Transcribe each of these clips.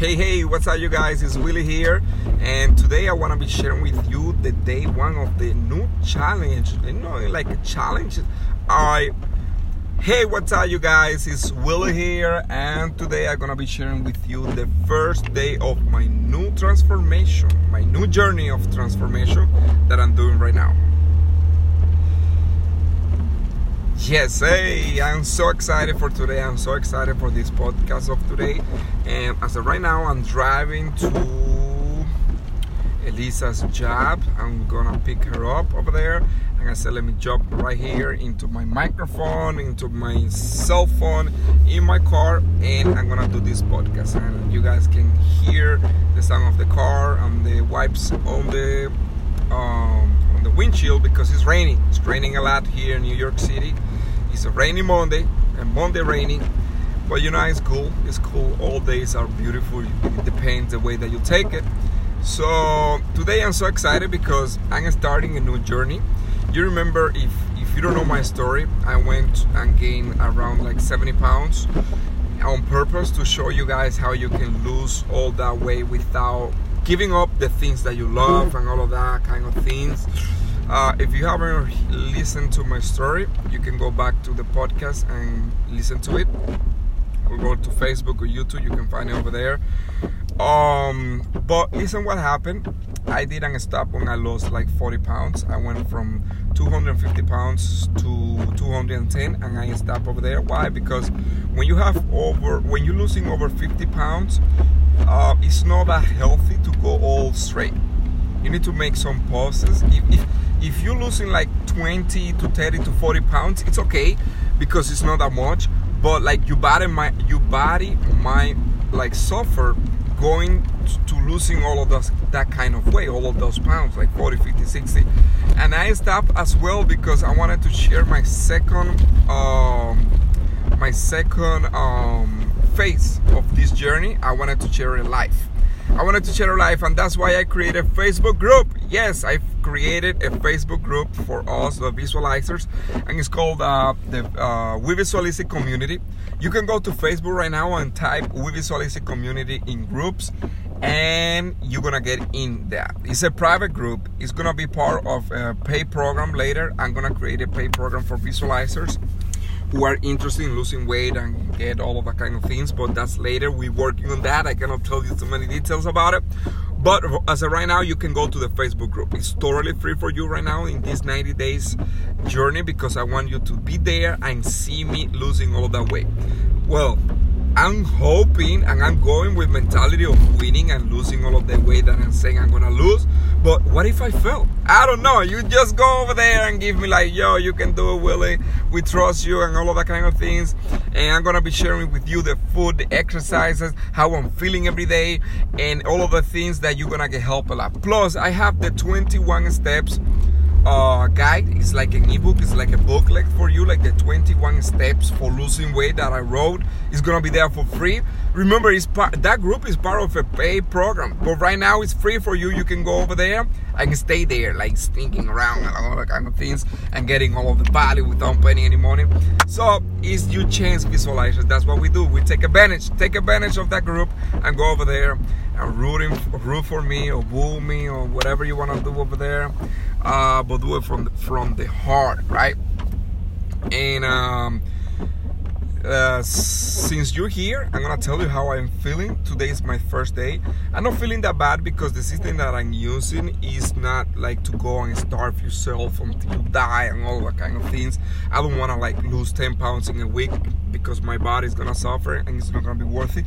Hey, hey, what's up, you guys? It's Willie here, and today I want to be sharing with you the day one of the new challenge. You know, like a challenge. I, hey, what's up, you guys? It's Willie here, and today I'm gonna be sharing with you the first day of my new transformation, my new journey of transformation that I'm doing right now. Yes, hey, I'm so excited for today. I'm so excited for this podcast of today. And as of right now, I'm driving to Elisa's job. I'm gonna pick her up over there. And I said, let me jump right here into my microphone, into my cell phone, in my car, and I'm gonna do this podcast. And you guys can hear the sound of the car and the wipes on the um, on the windshield because it's raining. It's raining a lot here in New York City it's a rainy Monday, and Monday raining. But you know, it's cool. It's cool. All days are beautiful. It depends the way that you take it. So today I'm so excited because I'm starting a new journey. You remember if if you don't know my story, I went and gained around like 70 pounds on purpose to show you guys how you can lose all that weight without giving up the things that you love and all of that kind of things. Uh, if you haven't listened to my story, you can go back to the podcast and listen to it. Or go to Facebook or YouTube, you can find it over there. Um, but listen what happened. I didn't stop when I lost like 40 pounds. I went from 250 pounds to 210 and I stopped over there. Why? Because when you have over, when you're losing over 50 pounds, uh, it's not that healthy to go all straight. You need to make some pauses. If, if, if you're losing like 20 to 30 to 40 pounds it's okay because it's not that much. But like your body might your body might like suffer going to losing all of those that kind of weight all of those pounds like 40 50 60 and i stopped as well because i wanted to share my second um my second um phase of this journey. I wanted to share a life. I wanted to share a life, and that's why I created a Facebook group. Yes, I've created a Facebook group for us, the visualizers, and it's called uh, the uh, We Visualize Community. You can go to Facebook right now and type We Visualize Community in groups, and you're gonna get in there. It's a private group. It's gonna be part of a pay program later. I'm gonna create a pay program for visualizers who are interested in losing weight and get all of that kind of things. But that's later. We're working on that. I cannot tell you too many details about it. But as of right now, you can go to the Facebook group. It's totally free for you right now in this 90 days journey because I want you to be there and see me losing all of that weight. Well, I'm hoping and I'm going with mentality of winning and losing all of the weight that I'm saying I'm gonna lose. But what if I fail? I don't know. You just go over there and give me like, yo, you can do it, Willie. We trust you and all of that kind of things. And I'm gonna be sharing with you the food, the exercises, how I'm feeling every day, and all of the things that you're gonna get help a lot. Plus, I have the 21 steps uh, guide. It's like an ebook. It's like a booklet for you, like the 21 steps for losing weight that I wrote. It's gonna be there for free. Remember, it's part that group is part of a pay program, but right now it's free for you. You can go over there and stay there, like stinking around and all that kind of things, and getting all of the value without paying any money. So it's your chance, visualizers. That's what we do. We take advantage, take advantage of that group, and go over there and rooting, root for me or woo me or whatever you want to do over there. Uh, but do it from the, from the heart, right? And um, uh, since you're here, I'm gonna tell you how I'm feeling. Today is my first day. I'm not feeling that bad because the system that I'm using is not like to go and starve yourself until you die and all that kind of things. I don't wanna like lose 10 pounds in a week because my body is gonna suffer and it's not gonna be worth it.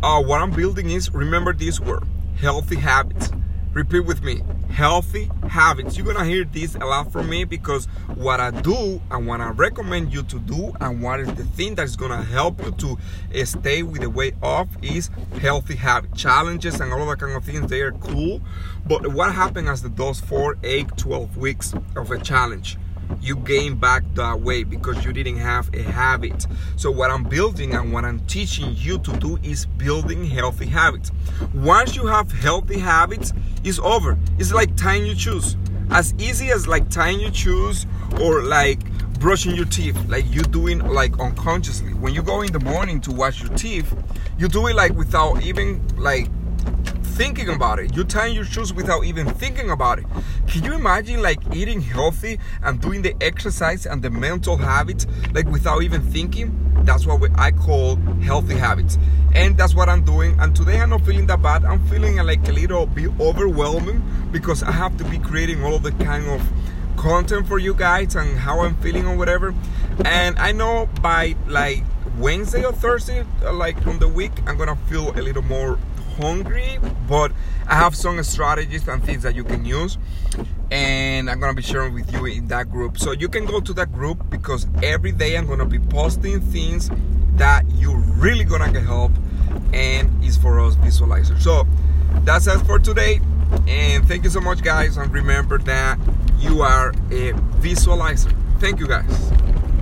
Uh, what I'm building is remember this word healthy habits. Repeat with me healthy habits. You're gonna hear this a lot from me because what I do and what I recommend you to do and what is the thing that's gonna help you to uh, stay with the weight off is healthy habit challenges and all that kind of things. They are cool, but what happens as the those four, eight, 12 weeks of a challenge? You gain back that weight because you didn't have a habit. So, what I'm building and what I'm teaching you to do is building healthy habits. Once you have healthy habits, it's over. It's like tying your shoes. As easy as like tying your shoes or like brushing your teeth like you doing like unconsciously when you go in the morning to wash your teeth you do it like without even like thinking about it. You tie your shoes without even thinking about it. Can you imagine like eating healthy and doing the exercise and the mental habits like without even thinking? That's what we, i call healthy habits. And that's what i'm doing. And today i'm not feeling that bad. I'm feeling like a little bit overwhelming because i have to be creating all of the kind of content for you guys and how I'm feeling or whatever. And I know by like Wednesday or Thursday, uh, like on the week, I'm gonna feel a little more hungry. But I have some strategies and things that you can use. And I'm gonna be sharing with you in that group. So you can go to that group because every day I'm gonna be posting things that you really gonna get help and is for us visualizers. So that's it for today. And thank you so much, guys. And remember that you are a visualizer. Thank you, guys.